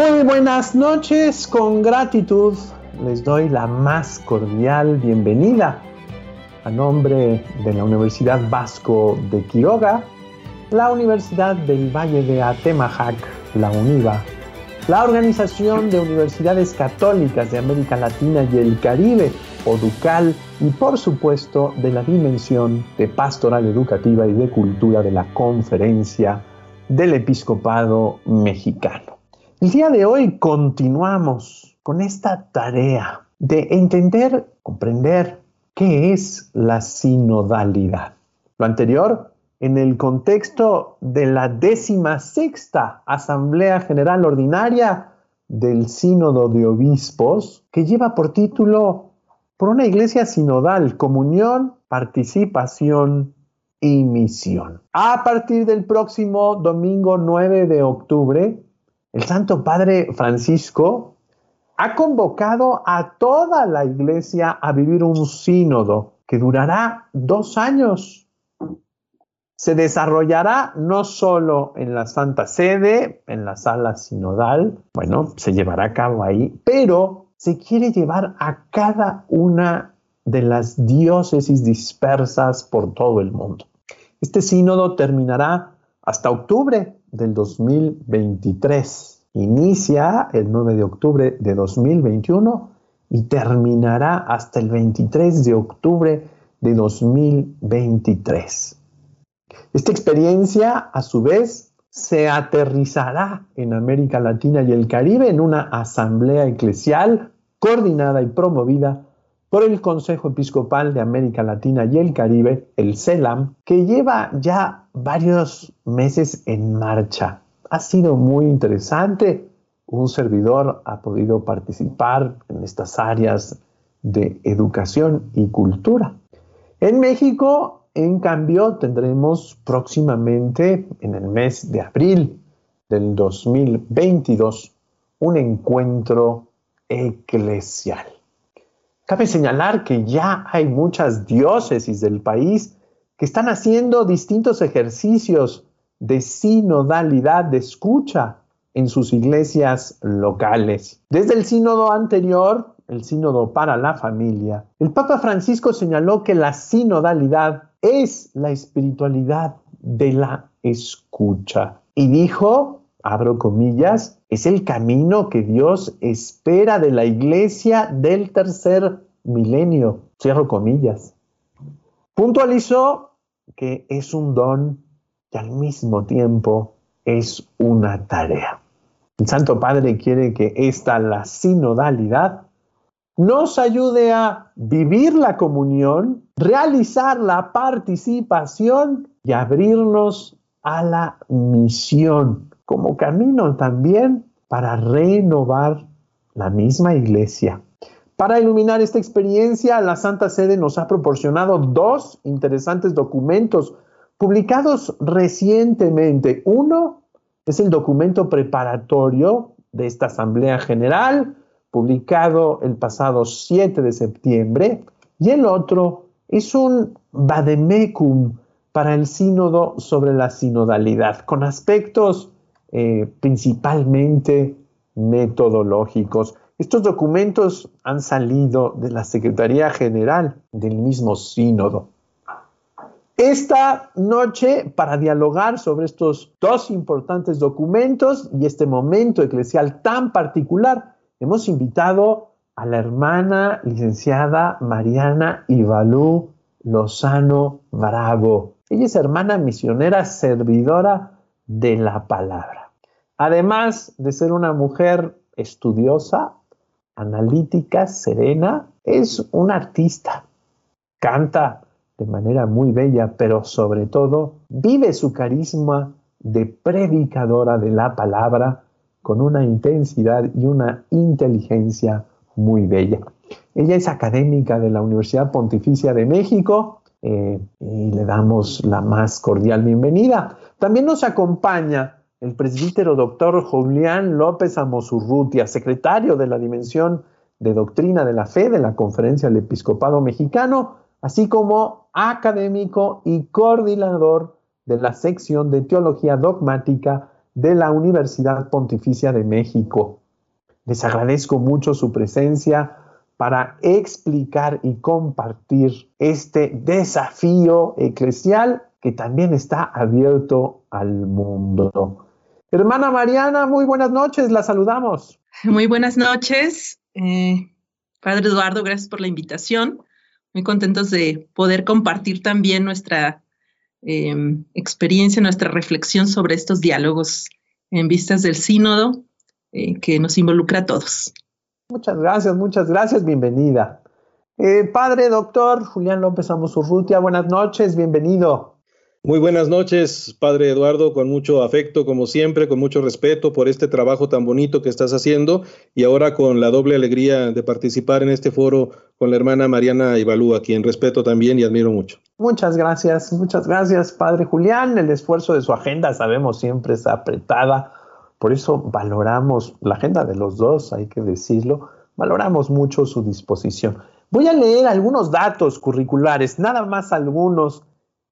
Muy buenas noches, con gratitud les doy la más cordial bienvenida a nombre de la Universidad Vasco de Quiroga, la Universidad del Valle de Atemajac, la UNIVA, la Organización de Universidades Católicas de América Latina y el Caribe, ODUCAL, y por supuesto de la Dimensión de Pastoral Educativa y de Cultura de la Conferencia del Episcopado Mexicano. El día de hoy continuamos con esta tarea de entender, comprender qué es la sinodalidad. Lo anterior en el contexto de la décima sexta Asamblea General Ordinaria del Sínodo de Obispos, que lleva por título Por una iglesia sinodal, comunión, participación y misión. A partir del próximo domingo 9 de octubre, el Santo Padre Francisco ha convocado a toda la iglesia a vivir un sínodo que durará dos años. Se desarrollará no solo en la Santa Sede, en la sala sinodal, bueno, se llevará a cabo ahí, pero se quiere llevar a cada una de las diócesis dispersas por todo el mundo. Este sínodo terminará hasta octubre del 2023. Inicia el 9 de octubre de 2021 y terminará hasta el 23 de octubre de 2023. Esta experiencia, a su vez, se aterrizará en América Latina y el Caribe en una asamblea eclesial coordinada y promovida por el Consejo Episcopal de América Latina y el Caribe, el CELAM, que lleva ya varios meses en marcha. Ha sido muy interesante. Un servidor ha podido participar en estas áreas de educación y cultura. En México, en cambio, tendremos próximamente, en el mes de abril del 2022, un encuentro eclesial. Cabe señalar que ya hay muchas diócesis del país que están haciendo distintos ejercicios de sinodalidad, de escucha en sus iglesias locales. Desde el sínodo anterior, el sínodo para la familia, el Papa Francisco señaló que la sinodalidad es la espiritualidad de la escucha. Y dijo, abro comillas, es el camino que Dios espera de la iglesia del tercer milenio. Cierro comillas. Puntualizó que es un don y al mismo tiempo es una tarea. El Santo Padre quiere que esta, la sinodalidad, nos ayude a vivir la comunión, realizar la participación y abrirnos a la misión como camino también para renovar la misma iglesia. Para iluminar esta experiencia, la Santa Sede nos ha proporcionado dos interesantes documentos publicados recientemente. Uno es el documento preparatorio de esta Asamblea General, publicado el pasado 7 de septiembre, y el otro es un vademecum para el sínodo sobre la sinodalidad, con aspectos eh, principalmente metodológicos. Estos documentos han salido de la Secretaría General del mismo sínodo. Esta noche, para dialogar sobre estos dos importantes documentos y este momento eclesial tan particular, hemos invitado a la hermana licenciada Mariana Ibalú Lozano Bravo. Ella es hermana misionera servidora de la palabra. Además de ser una mujer estudiosa, analítica, serena, es una artista. Canta de manera muy bella, pero sobre todo vive su carisma de predicadora de la palabra con una intensidad y una inteligencia muy bella. Ella es académica de la Universidad Pontificia de México eh, y le damos la más cordial bienvenida. También nos acompaña el presbítero doctor Julián López Amosurrutia, secretario de la Dimensión de Doctrina de la Fe de la Conferencia del Episcopado Mexicano, así como académico y coordinador de la sección de Teología Dogmática de la Universidad Pontificia de México. Les agradezco mucho su presencia para explicar y compartir este desafío eclesial que también está abierto al mundo. Hermana Mariana, muy buenas noches, la saludamos. Muy buenas noches. Eh, Padre Eduardo, gracias por la invitación. Muy contentos de poder compartir también nuestra em, experiencia, nuestra reflexión sobre estos diálogos en vistas del sínodo eh, que nos involucra a todos. Muchas gracias, muchas gracias, bienvenida. Eh, padre, doctor Julián López Amosurrutia, buenas noches, bienvenido. Muy buenas noches, Padre Eduardo, con mucho afecto, como siempre, con mucho respeto por este trabajo tan bonito que estás haciendo y ahora con la doble alegría de participar en este foro con la hermana Mariana Ibalú, a quien respeto también y admiro mucho. Muchas gracias, muchas gracias, Padre Julián. El esfuerzo de su agenda, sabemos, siempre es apretada por eso valoramos la agenda de los dos, hay que decirlo, valoramos mucho su disposición. Voy a leer algunos datos curriculares, nada más algunos,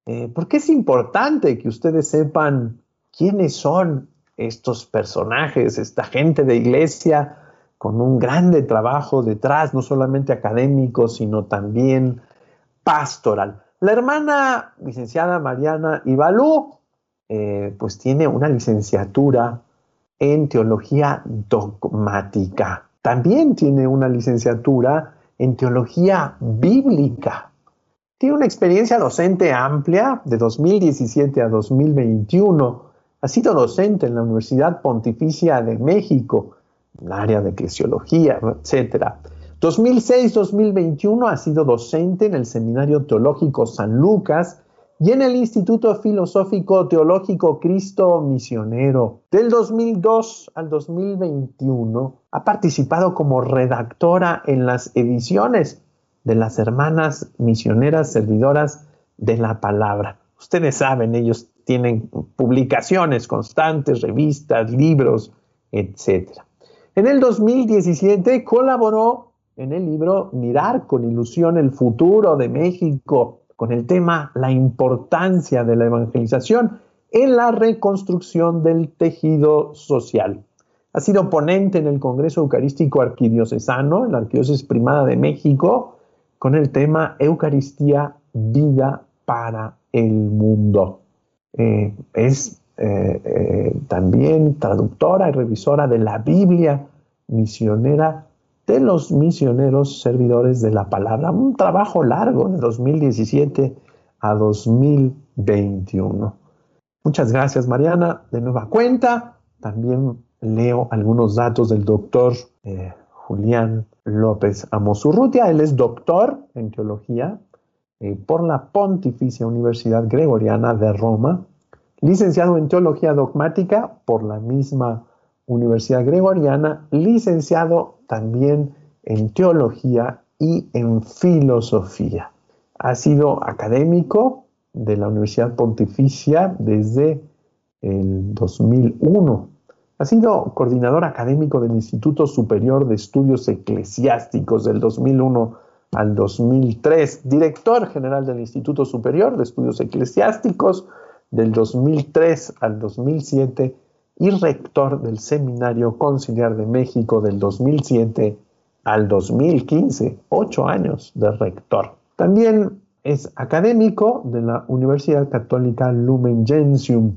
eh, porque es importante que ustedes sepan quiénes son estos personajes, esta gente de iglesia con un grande trabajo detrás, no solamente académico, sino también pastoral. La hermana licenciada Mariana Ibalú, eh, pues tiene una licenciatura en teología dogmática. También tiene una licenciatura en teología bíblica. Tiene una experiencia docente amplia de 2017 a 2021. Ha sido docente en la Universidad Pontificia de México, en el área de eclesiología, etc. 2006-2021 ha sido docente en el Seminario Teológico San Lucas y en el Instituto Filosófico Teológico Cristo Misionero. Del 2002 al 2021 ha participado como redactora en las ediciones de las hermanas misioneras servidoras de la palabra. Ustedes saben, ellos tienen publicaciones constantes, revistas, libros, etc. En el 2017 colaboró en el libro Mirar con ilusión el futuro de México con el tema la importancia de la evangelización en la reconstrucción del tejido social. Ha sido ponente en el Congreso Eucarístico Arquidiocesano, en la Arquidiócesis Primada de México, con el tema Eucaristía, vida para el mundo. Eh, es eh, eh, también traductora y revisora de la Biblia misionera de los misioneros servidores de la palabra. Un trabajo largo de 2017 a 2021. Muchas gracias, Mariana. De nueva cuenta, también leo algunos datos del doctor eh, Julián López Amosurrutia. Él es doctor en teología eh, por la Pontificia Universidad Gregoriana de Roma, licenciado en teología dogmática por la misma Universidad Gregoriana, licenciado también en teología y en filosofía. Ha sido académico de la Universidad Pontificia desde el 2001. Ha sido coordinador académico del Instituto Superior de Estudios Eclesiásticos del 2001 al 2003, director general del Instituto Superior de Estudios Eclesiásticos del 2003 al 2007 y rector del Seminario Conciliar de México del 2007 al 2015, ocho años de rector. También es académico de la Universidad Católica Lumen Gentium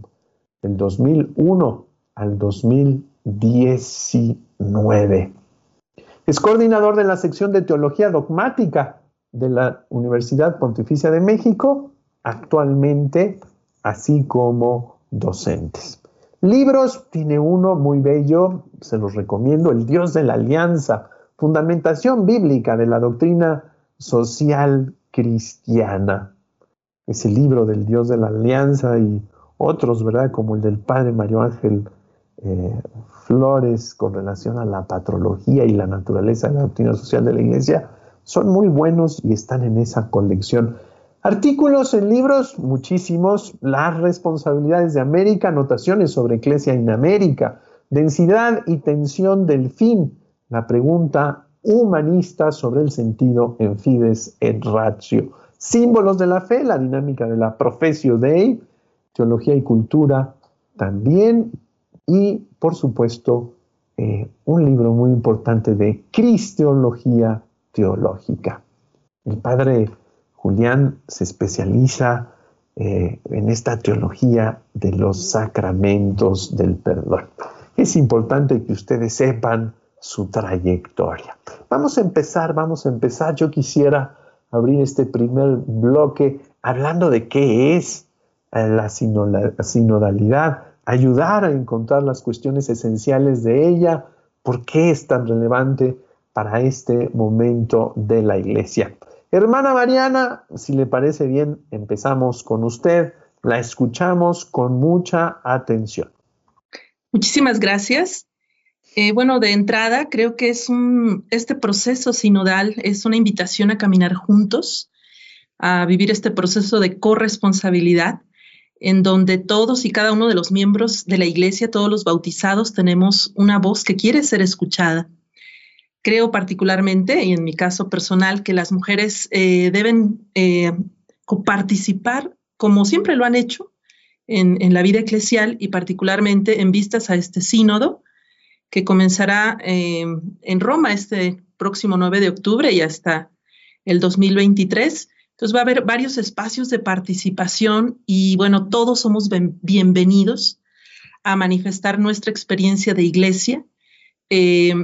del 2001 al 2019. Es coordinador de la sección de Teología Dogmática de la Universidad Pontificia de México, actualmente, así como docentes. Libros, tiene uno muy bello, se los recomiendo, El Dios de la Alianza, fundamentación bíblica de la doctrina social cristiana. Ese libro del Dios de la Alianza y otros, ¿verdad? Como el del Padre Mario Ángel eh, Flores con relación a la patrología y la naturaleza de la doctrina social de la Iglesia, son muy buenos y están en esa colección. Artículos en libros, muchísimos. Las responsabilidades de América, anotaciones sobre Eclesia en América, densidad y tensión del fin, la pregunta humanista sobre el sentido en Fides et Ratio, símbolos de la fe, la dinámica de la Profesio Dei, teología y cultura, también y, por supuesto, eh, un libro muy importante de cristiología teológica. El padre Julián se especializa eh, en esta teología de los sacramentos del perdón. Es importante que ustedes sepan su trayectoria. Vamos a empezar, vamos a empezar. Yo quisiera abrir este primer bloque hablando de qué es eh, la sinodalidad, ayudar a encontrar las cuestiones esenciales de ella, por qué es tan relevante para este momento de la iglesia. Hermana Mariana, si le parece bien, empezamos con usted, la escuchamos con mucha atención. Muchísimas gracias. Eh, bueno, de entrada, creo que es un, este proceso sinodal es una invitación a caminar juntos, a vivir este proceso de corresponsabilidad, en donde todos y cada uno de los miembros de la iglesia, todos los bautizados, tenemos una voz que quiere ser escuchada. Creo particularmente, y en mi caso personal, que las mujeres eh, deben eh, participar, como siempre lo han hecho, en, en la vida eclesial y particularmente en vistas a este sínodo, que comenzará eh, en Roma este próximo 9 de octubre y hasta el 2023. Entonces va a haber varios espacios de participación y bueno, todos somos bienvenidos a manifestar nuestra experiencia de iglesia. Eh,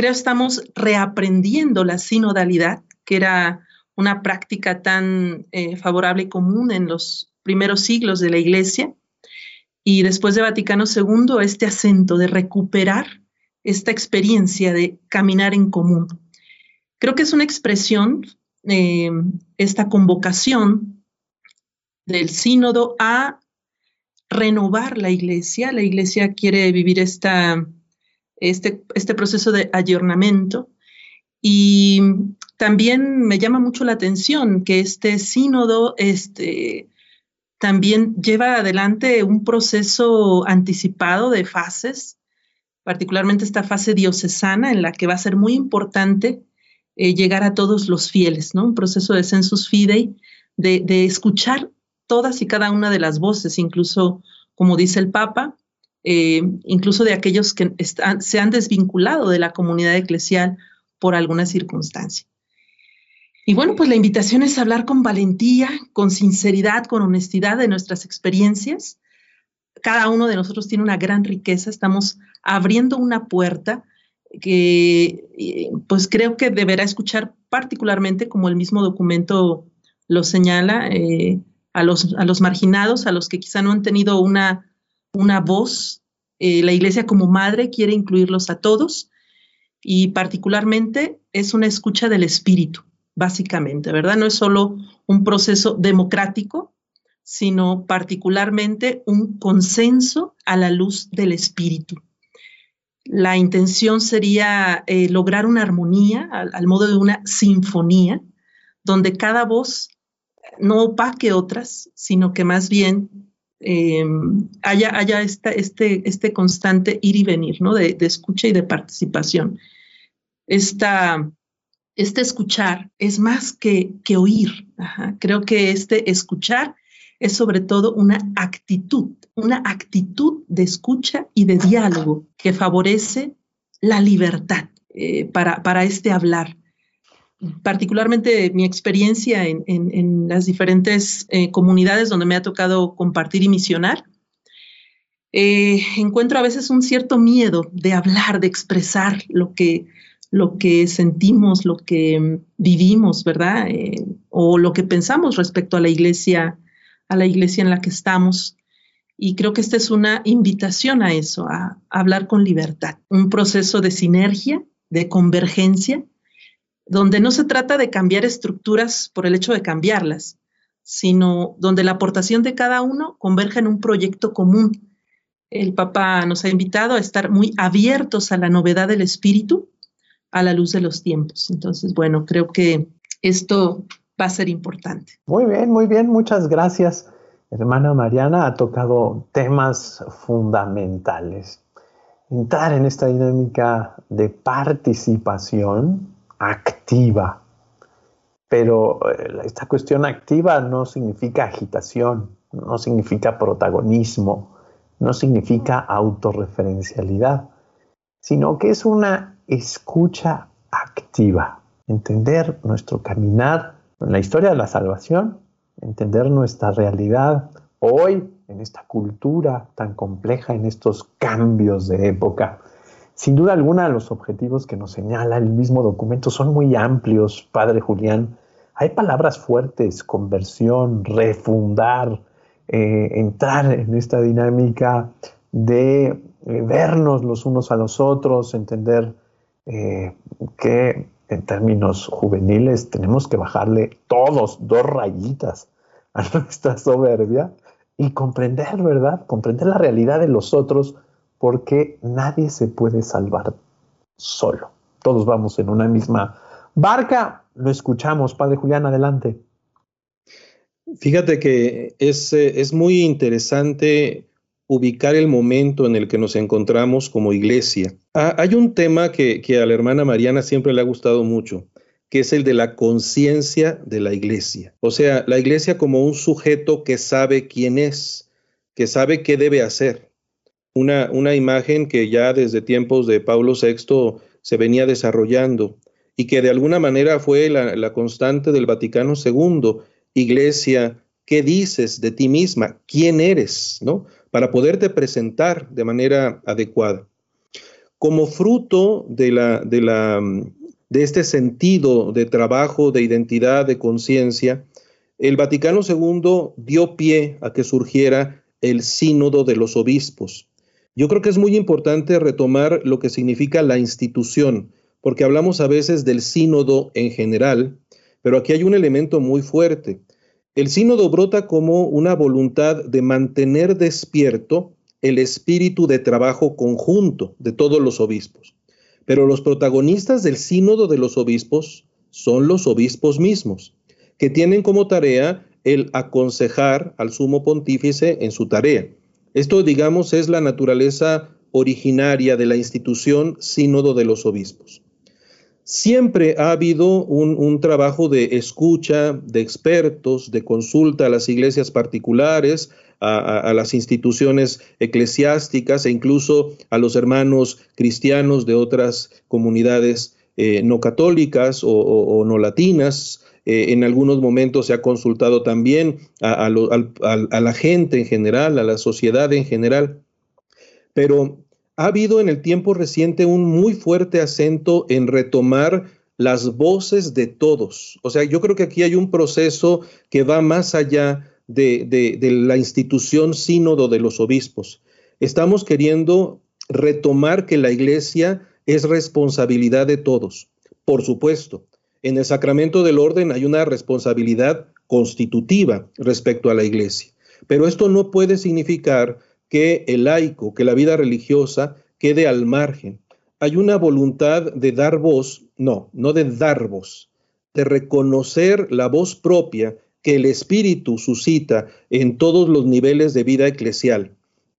creo estamos reaprendiendo la sinodalidad, que era una práctica tan eh, favorable y común en los primeros siglos de la iglesia. Y después de Vaticano II, este acento de recuperar esta experiencia de caminar en común. Creo que es una expresión, eh, esta convocación del sínodo a renovar la iglesia. La iglesia quiere vivir esta, este, este proceso de ayornamiento y también me llama mucho la atención que este sínodo este, también lleva adelante un proceso anticipado de fases particularmente esta fase diocesana en la que va a ser muy importante eh, llegar a todos los fieles, ¿no? Un proceso de census fidei, de, escuchar todas y cada una de las voces, incluso, como dice el Papa, eh, incluso de aquellos que se han desvinculado de la comunidad eclesial por alguna circunstancia. Y bueno, pues la invitación es hablar con valentía, con sinceridad, con honestidad de nuestras experiencias, cada uno de nosotros tiene una gran riqueza, estamos abriendo una puerta que eh, pues creo que deberá escuchar particularmente, como el mismo documento lo señala, eh, a, los, a los marginados, a los que quizá no han tenido una, una voz. Eh, la iglesia como madre quiere incluirlos a todos y particularmente es una escucha del espíritu, básicamente, ¿verdad? No es solo un proceso democrático, sino particularmente un consenso a la luz del espíritu. La intención sería eh, lograr una armonía al, modo de una sinfonía, donde cada voz no opaque otras, sino que más bien eh, haya, haya este, este, constante ir y venir, ¿no? De, escucha y de participación. Esta, este escuchar es más que, que oír. Creo que este escuchar es sobre todo una actitud, una actitud de escucha y de diálogo que favorece la libertad eh, para, para, este hablar. Particularmente mi experiencia en, las diferentes eh, comunidades donde me ha tocado compartir y misionar, eh, encuentro a veces un cierto miedo de hablar, de expresar lo que, lo que sentimos, lo que vivimos, ¿verdad? o lo que pensamos respecto a la iglesia a la iglesia en la que estamos. Y creo que esta es una invitación a eso, a, hablar con libertad, un proceso de sinergia, de convergencia, donde no se trata de cambiar estructuras por el hecho de cambiarlas, sino donde la aportación de cada uno converge en un proyecto común. El Papa nos ha invitado a estar muy abiertos a la novedad del espíritu a la luz de los tiempos. Entonces, bueno, creo que esto va a ser importante. Muy bien, muy bien, muchas gracias. Hermana Mariana ha tocado temas fundamentales. Entrar en esta dinámica de participación activa. Pero eh, esta cuestión activa no significa agitación, no significa protagonismo, no significa autorreferencialidad, sino que es una escucha activa, entender nuestro caminar en la historia de la salvación, entender nuestra realidad hoy en esta cultura tan compleja, en estos cambios de época. Sin duda alguna, los objetivos que nos señala el mismo documento son muy amplios, Padre Julián. Hay palabras fuertes, conversión, refundar, eh, entrar en esta dinámica de eh, vernos los unos a los otros, entender eh, que en términos juveniles tenemos que bajarle todos dos rayitas a nuestra soberbia y comprender, ¿verdad? Comprender la realidad de los otros porque nadie se puede salvar solo. Todos vamos en una misma barca. Lo escuchamos, Padre Julián, adelante. Fíjate que es, eh, es muy interesante ubicar el momento en el que nos encontramos como iglesia. Ah, hay un tema que, que, a la hermana Mariana siempre le ha gustado mucho, que es el de la conciencia de la iglesia. O sea, la iglesia como un sujeto que sabe quién es, que sabe qué debe hacer. Una, una imagen que ya desde tiempos de Pablo VI se venía desarrollando y que de alguna manera fue la, la constante del Vaticano II. Iglesia, ¿qué dices de ti misma? ¿Quién eres? ¿No? Para poderte presentar de manera adecuada. Como fruto de la, de la de este sentido de trabajo, de identidad, de conciencia, el Vaticano II dio pie a que surgiera el sínodo de los obispos. Yo creo que es muy importante retomar lo que significa la institución, porque hablamos a veces del sínodo en general, pero aquí hay un elemento muy fuerte. El sínodo brota como una voluntad de mantener despierto el espíritu de trabajo conjunto de todos los obispos. Pero los protagonistas del sínodo de los obispos son los obispos mismos, que tienen como tarea el aconsejar al sumo pontífice en su tarea. Esto, digamos, es la naturaleza originaria de la institución sínodo de los obispos. Siempre ha habido un, trabajo de escucha de expertos, de consulta a las iglesias particulares, a, las instituciones eclesiásticas e incluso a los hermanos cristianos de otras comunidades eh, no católicas o, no latinas. Eh, en algunos momentos se ha consultado también a, a la gente en general, a la sociedad en general. Pero ha habido en el tiempo reciente un muy fuerte acento en retomar las voces de todos. O sea, yo creo que aquí hay un proceso que va más allá de, la institución sínodo de los obispos. Estamos queriendo retomar que la iglesia es responsabilidad de todos. Por supuesto, en el sacramento del orden hay una responsabilidad constitutiva respecto a la iglesia, pero esto no puede significar que el laico, que la vida religiosa quede al margen. Hay una voluntad de dar voz, no, no de dar voz, de reconocer la voz propia que el Espíritu suscita en todos los niveles de vida eclesial.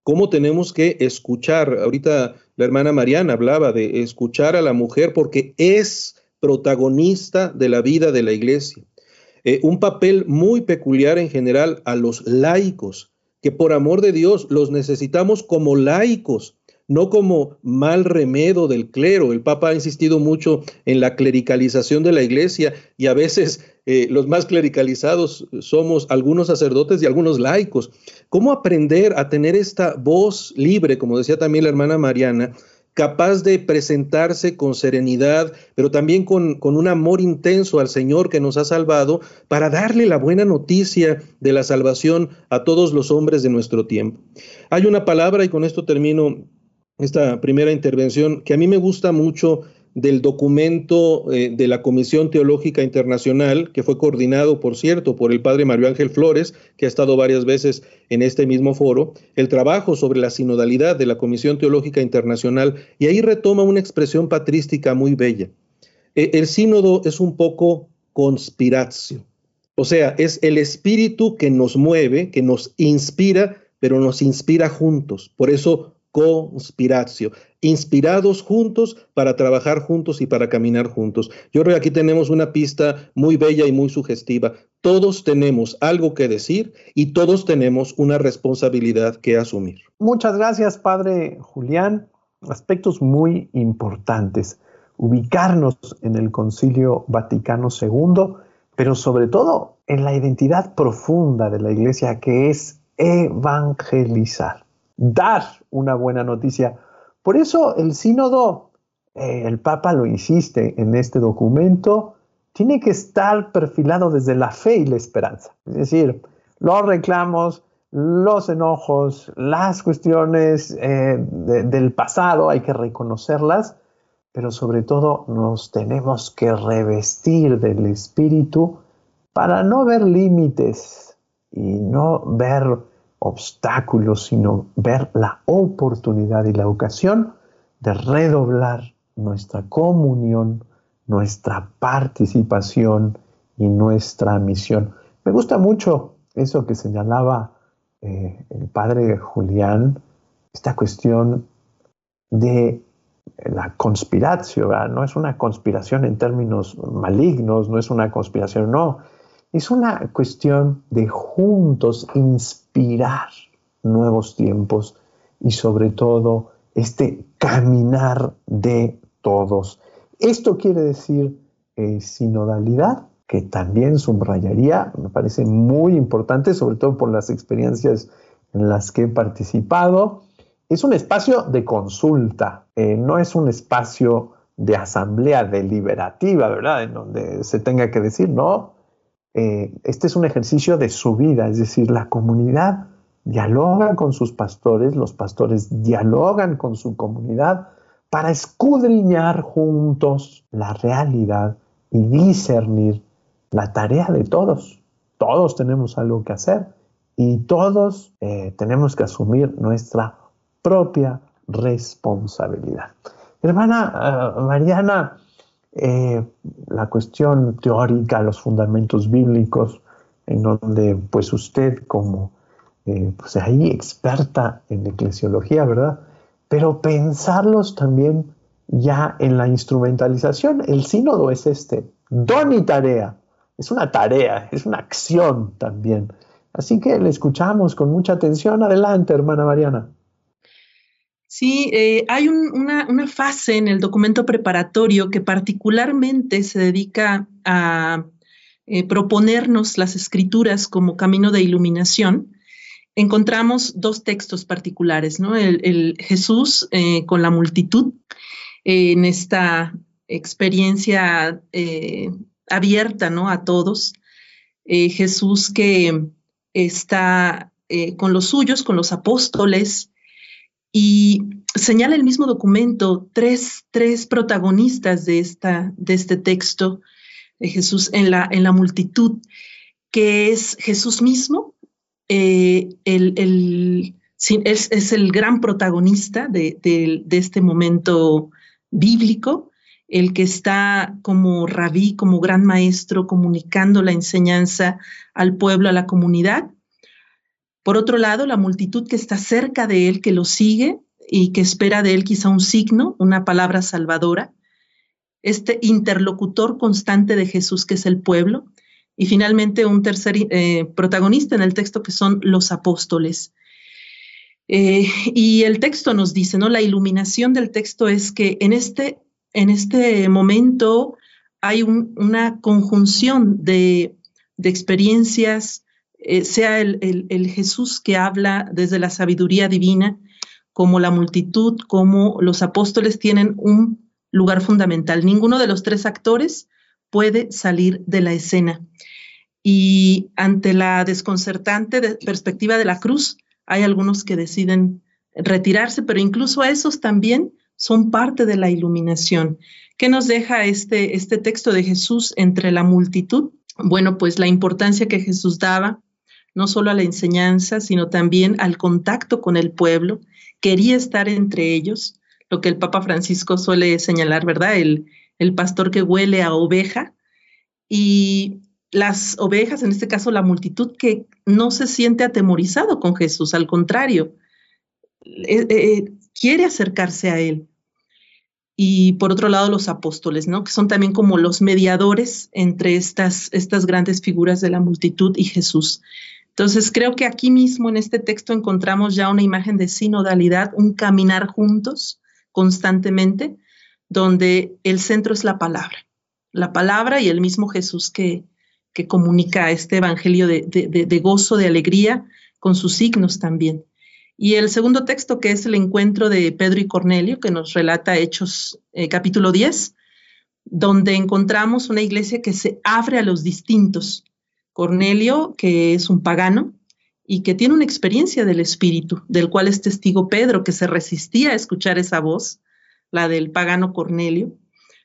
¿Cómo tenemos que escuchar? Ahorita la hermana Mariana hablaba de escuchar a la mujer porque es protagonista de la vida de la iglesia. Eh, un papel muy peculiar en general a los laicos, que por amor de Dios los necesitamos como laicos, no como mal remedio del clero. El Papa ha insistido mucho en la clericalización de la iglesia y a veces eh, los más clericalizados somos algunos sacerdotes y algunos laicos. ¿Cómo aprender a tener esta voz libre, como decía también la hermana Mariana, capaz de presentarse con serenidad, pero también con, con, un amor intenso al Señor que nos ha salvado, para darle la buena noticia de la salvación a todos los hombres de nuestro tiempo. Hay una palabra, y con esto termino esta primera intervención, que a mí me gusta mucho del documento eh, de la Comisión Teológica Internacional, que fue coordinado, por cierto, por el padre Mario Ángel Flores, que ha estado varias veces en este mismo foro, el trabajo sobre la sinodalidad de la Comisión Teológica Internacional, y ahí retoma una expresión patrística muy bella. E, el sínodo es un poco conspiratio, o sea, es el espíritu que nos mueve, que nos inspira, pero nos inspira juntos. Por eso conspiratio, inspirados juntos para trabajar juntos y para caminar juntos. Yo creo que aquí tenemos una pista muy bella y muy sugestiva. Todos tenemos algo que decir y todos tenemos una responsabilidad que asumir. Muchas gracias, Padre Julián. Aspectos muy importantes. Ubicarnos en el Concilio Vaticano II, pero sobre todo en la identidad profunda de la Iglesia que es evangelizar dar una buena noticia. Por eso el sínodo, eh, el Papa lo insiste en este documento, tiene que estar perfilado desde la fe y la esperanza. Es decir, los reclamos, los enojos, las cuestiones eh, del pasado, hay que reconocerlas, pero sobre todo nos tenemos que revestir del espíritu para no ver límites y no ver obstáculos, sino ver la oportunidad y la ocasión de redoblar nuestra comunión, nuestra participación y nuestra misión. Me gusta mucho eso que señalaba eh, el padre Julián, esta cuestión de la conspiración, no es una conspiración en términos malignos, no es una conspiración, no, es una cuestión de juntos inspirar nuevos tiempos y sobre todo este caminar de todos. Esto quiere decir eh, sinodalidad, que también subrayaría, me parece muy importante, sobre todo por las experiencias en las que he participado. Es un espacio de consulta, eh, no es un espacio de asamblea deliberativa, ¿verdad? En donde se tenga que decir, no, eh, este es un ejercicio de su vida, es decir, la comunidad dialoga con sus pastores, los pastores dialogan con su comunidad para escudriñar juntos la realidad y discernir la tarea de todos. Todos tenemos algo que hacer y todos eh, tenemos que asumir nuestra propia responsabilidad. Hermana eh, Mariana, eh, la cuestión teórica, los fundamentos bíblicos, en donde pues usted como eh, pues ahí experta en eclesiología, ¿verdad? Pero pensarlos también ya en la instrumentalización. El sínodo es este, don y tarea. Es una tarea, es una acción también. Así que le escuchamos con mucha atención. Adelante, hermana Mariana. Sí, eh, hay una, fase en el documento preparatorio que particularmente se dedica a eh, proponernos las escrituras como camino de iluminación. Encontramos dos textos particulares, ¿no? El, Jesús eh, con la multitud en esta experiencia abierta, ¿no? A todos. Jesús que está con los suyos, con los apóstoles, y señala el mismo documento tres, tres protagonistas de, esta, de este texto de Jesús en la, en la multitud, que es Jesús mismo, eh, el, el, es, es, el gran protagonista de, de, este momento bíblico, el que está como rabí, como gran maestro, comunicando la enseñanza al pueblo, a la comunidad. Por otro lado, la multitud que está cerca de él, que lo sigue y que espera de él quizá un signo, una palabra salvadora. Este interlocutor constante de Jesús, que es el pueblo. Y finalmente un tercer eh, protagonista en el texto, que son los apóstoles. Eh, y el texto nos dice, ¿no? La iluminación del texto es que en este, en este momento hay una conjunción de, de experiencias, eh, sea el, Jesús que habla desde la sabiduría divina, como la multitud, como los apóstoles tienen un lugar fundamental. Ninguno de los tres actores puede salir de la escena. Y ante la desconcertante perspectiva de la cruz, hay algunos que deciden retirarse, pero incluso esos también son parte de la iluminación. ¿Qué nos deja este, este texto de Jesús entre la multitud? Bueno, pues la importancia que Jesús daba no solo a la enseñanza, sino también al contacto con el pueblo. Quería estar entre ellos, lo que el Papa Francisco suele señalar, ¿verdad? El, el pastor que huele a oveja. Y las ovejas, en este caso la multitud, que no se siente atemorizado con Jesús, al contrario, eh, eh, quiere acercarse a Él. Y por otro lado, los apóstoles, ¿no? Que son también como los mediadores entre estas, estas grandes figuras de la multitud y Jesús. Entonces, creo que aquí mismo en este texto encontramos ya una imagen de sinodalidad, un caminar juntos constantemente, donde el centro es la palabra. La palabra y el mismo Jesús que, que comunica este evangelio de, de gozo, de alegría, con sus signos también. Y el segundo texto, que es el encuentro de Pedro y Cornelio, que nos relata Hechos eh, capítulo 10, donde encontramos una iglesia que se abre a los distintos. Cornelio, que es un pagano y que tiene una experiencia del Espíritu, del cual es testigo Pedro, que se resistía a escuchar esa voz, la del pagano Cornelio,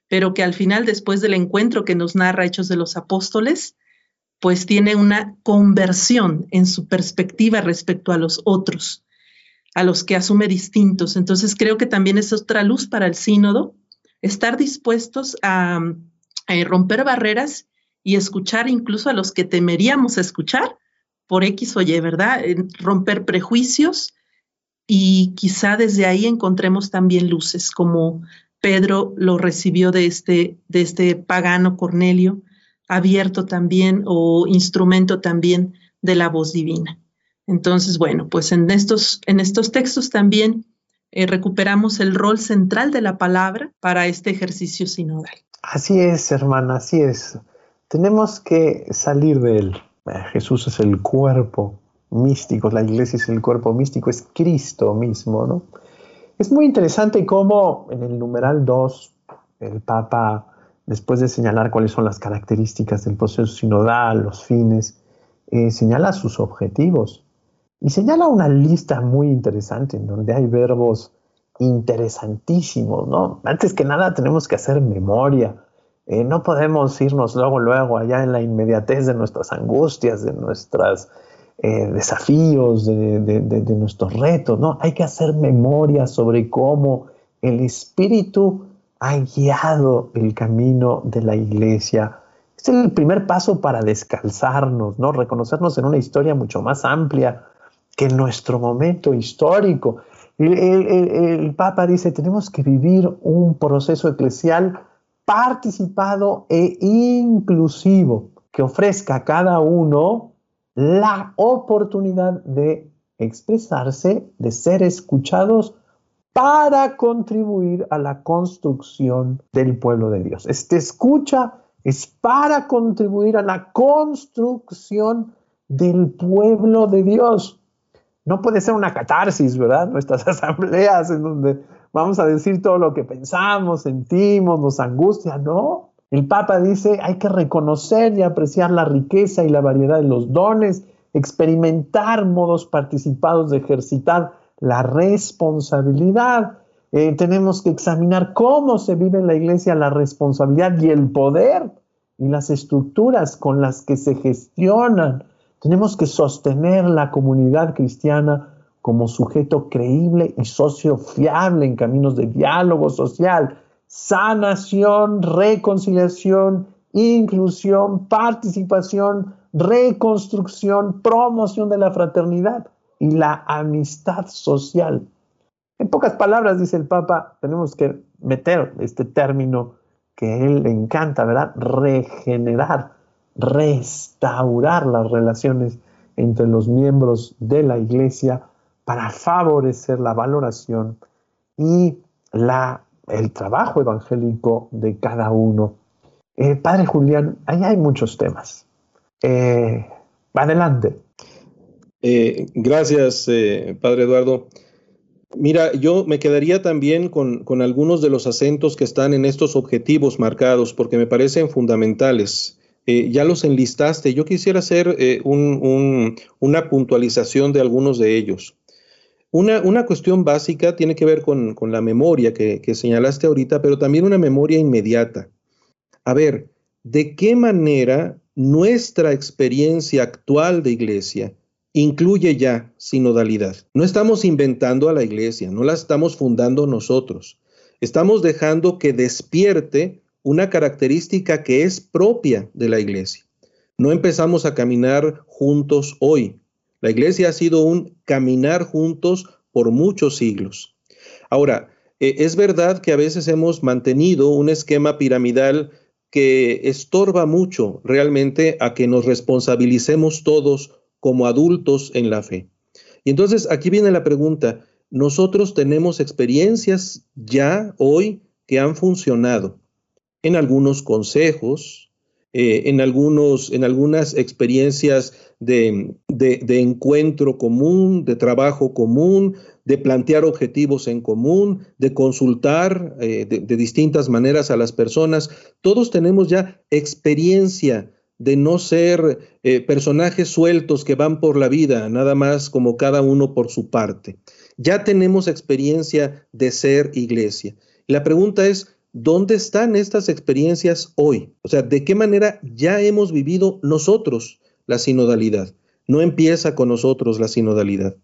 pero que al final, después del encuentro que nos narra Hechos de los Apóstoles, pues tiene una conversión en su perspectiva respecto a los otros, a los que asume distintos. Entonces creo que también es otra luz para el sínodo, estar dispuestos a, romper barreras y escuchar incluso a los que temeríamos escuchar por X o Y, ¿verdad? Romper prejuicios y quizá desde ahí encontremos también luces, como Pedro lo recibió de este, de este pagano Cornelio, abierto también o instrumento también de la voz divina. Entonces, bueno, pues en estos, en estos textos también eh, recuperamos el rol central de la palabra para este ejercicio sinodal. Así es, hermana, así es. Tenemos que salir de él. Eh, Jesús es el cuerpo místico, la iglesia es el cuerpo místico, es Cristo mismo, ¿no? Es muy interesante cómo en el numeral 2 el Papa después de señalar cuáles son las características del proceso sinodal, los fines, eh, señala sus objetivos y señala una lista muy interesante en donde hay verbos interesantísimos, ¿no? Antes que nada tenemos que hacer memoria. Eh, no podemos irnos luego, luego, allá en la inmediatez de nuestras angustias, de nuestros eh, desafíos, de, de nuestros retos, ¿no? Hay que hacer memoria sobre cómo el Espíritu ha guiado el camino de la iglesia. Es el primer paso para descalzarnos, ¿no? Reconocernos en una historia mucho más amplia que nuestro momento histórico. El, Papa dice, tenemos que vivir un proceso eclesial participado e inclusivo que ofrezca a cada uno la oportunidad de expresarse, de ser escuchados para contribuir a la construcción del pueblo de Dios. Este escucha es para contribuir a la construcción del pueblo de Dios. No puede ser una catarsis, ¿verdad? Nuestras asambleas en donde vamos a decir todo lo que pensamos, sentimos, nos angustia, no. El Papa dice, hay que reconocer y apreciar la riqueza y la variedad de los dones, experimentar modos participados de ejercitar la responsabilidad. Eh, tenemos que examinar cómo se vive en la iglesia la responsabilidad y el poder y las estructuras con las que se gestionan. Tenemos que sostener la comunidad cristiana como sujeto creíble y socio fiable en caminos de diálogo social, sanación, reconciliación, inclusión, participación, reconstrucción, promoción de la fraternidad y la amistad social. En pocas palabras, dice el Papa, tenemos que meter este término que a él le encanta, ¿verdad? Regenerar, restaurar las relaciones entre los miembros de la iglesia para favorecer la valoración y la, el trabajo evangélico de cada uno. Eh, padre Julián, ahí hay muchos temas. Eh, adelante. Eh, gracias, eh, Padre Eduardo. Mira, yo me quedaría también con, algunos de los acentos que están en estos objetivos marcados, porque me parecen fundamentales. Ya los enlistaste. Yo quisiera hacer una puntualización de algunos de ellos. Una, cuestión básica tiene que ver con, la memoria que, que señalaste ahorita, pero también una memoria inmediata. A ver, ¿de qué manera nuestra experiencia actual de iglesia incluye ya sinodalidad. No estamos inventando a la iglesia, no la estamos fundando nosotros. Estamos dejando que despierte una característica que es propia de la iglesia. No empezamos a caminar juntos hoy. La iglesia ha sido un caminar juntos por muchos siglos. Ahora, eh, es verdad que a veces hemos mantenido un esquema piramidal que estorba mucho realmente a que nos responsabilicemos todos como adultos en la fe. Y entonces aquí viene la pregunta, nosotros tenemos experiencias ya hoy que han funcionado en algunos consejos, eh, en, algunos, en algunas experiencias de, encuentro común, de trabajo común, de plantear objetivos en común, de consultar eh, de, distintas maneras a las personas. Todos tenemos ya experiencia de no ser eh, personajes sueltos que van por la vida, nada más como cada uno por su parte. Ya tenemos experiencia de ser iglesia. La pregunta es, ¿dónde están estas experiencias hoy? O sea, ¿de qué manera ya hemos vivido nosotros la sinodalidad? No empieza con nosotros la sinodalidad.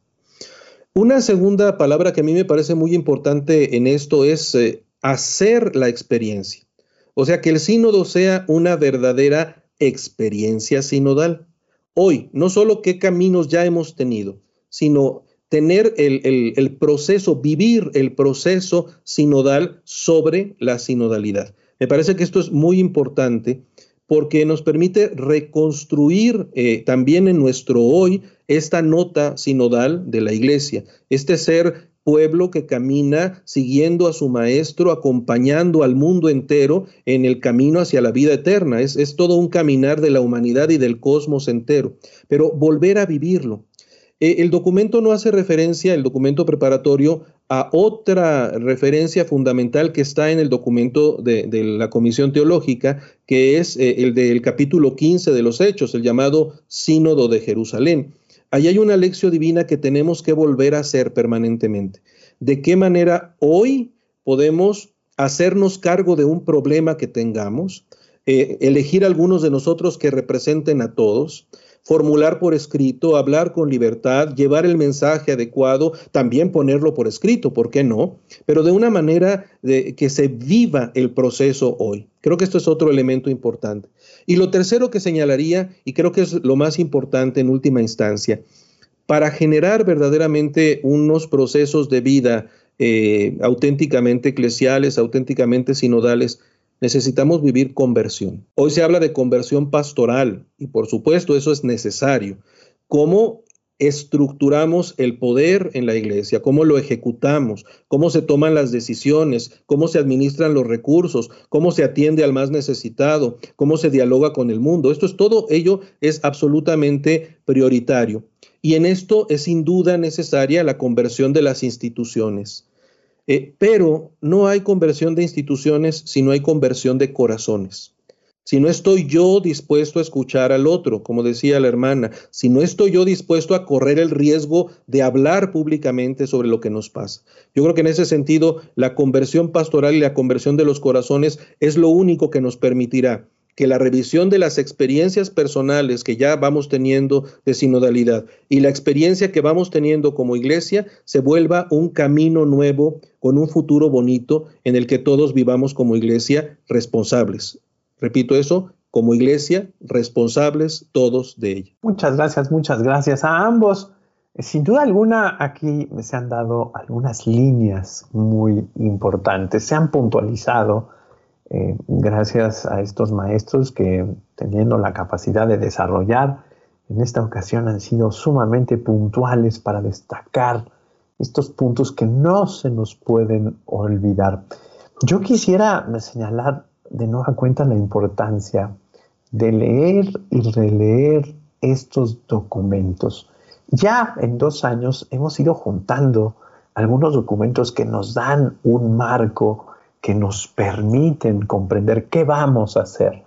Una segunda palabra que a mí me parece muy importante en esto es eh, hacer la experiencia. O sea, que el sínodo sea una verdadera experiencia sinodal. Hoy, no solo qué caminos ya hemos tenido, sino tener el, proceso, vivir el proceso sinodal sobre la sinodalidad. Me parece que esto es muy importante porque nos permite reconstruir eh, también en nuestro hoy esta nota sinodal de la iglesia, este ser pueblo que camina siguiendo a su maestro, acompañando al mundo entero en el camino hacia la vida eterna. Es, es todo un caminar de la humanidad y del cosmos entero, pero volver a vivirlo, eh, el documento no hace referencia, el documento preparatorio, a otra referencia fundamental que está en el documento de, la Comisión Teológica, que es eh, el del capítulo 15 de los Hechos, el llamado Sínodo de Jerusalén. Ahí hay una lección divina que tenemos que volver a hacer permanentemente. ¿De qué manera hoy podemos hacernos cargo de un problema que tengamos, eh, elegir algunos de nosotros que representen a todos, formular por escrito, hablar con libertad, llevar el mensaje adecuado, también ponerlo por escrito, ¿por qué no? Pero de una manera de que se viva el proceso hoy. Creo que esto es otro elemento importante. Y lo tercero que señalaría, y creo que es lo más importante en última instancia, para generar verdaderamente unos procesos de vida eh, auténticamente eclesiales, auténticamente sinodales, necesitamos vivir conversión. Hoy se habla de conversión pastoral y por supuesto eso es necesario. ¿Cómo estructuramos el poder en la iglesia, cómo lo ejecutamos, cómo se toman las decisiones, cómo se administran los recursos, cómo se atiende al más necesitado, cómo se dialoga con el mundo. Esto es todo, ello es absolutamente prioritario. Y en esto es sin duda necesaria la conversión de las instituciones. Eh, pero no hay conversión de instituciones si no hay conversión de corazones. Si no estoy yo dispuesto a escuchar al otro, como decía la hermana, si no estoy yo dispuesto a correr el riesgo de hablar públicamente sobre lo que nos pasa. Yo creo que en ese sentido la conversión pastoral y la conversión de los corazones es lo único que nos permitirá que la revisión de las experiencias personales que ya vamos teniendo de sinodalidad y la experiencia que vamos teniendo como iglesia se vuelva un camino nuevo con un futuro bonito en el que todos vivamos como iglesia responsables. Repito eso, como iglesia responsables todos de ella. Muchas gracias, muchas gracias a ambos. Sin duda alguna, aquí se han dado algunas líneas muy importantes, se han puntualizado eh, gracias a estos maestros que teniendo la capacidad de desarrollar, en esta ocasión han sido sumamente puntuales para destacar estos puntos que no se nos pueden olvidar. Yo quisiera señalar de nueva cuenta la importancia de leer y releer estos documentos. Ya en dos años hemos ido juntando algunos documentos que nos dan un marco que nos permiten comprender qué vamos a hacer,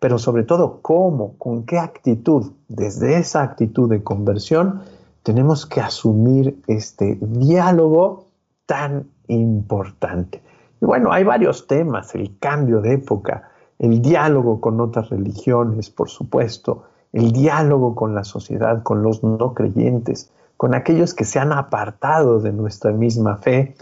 pero sobre todo cómo, con qué actitud, desde esa actitud de conversión, tenemos que asumir este diálogo tan importante. Y bueno, hay varios temas, el cambio de época, el diálogo con otras religiones, por supuesto, el diálogo con la sociedad, con los no creyentes, con aquellos que se han apartado de nuestra misma fe,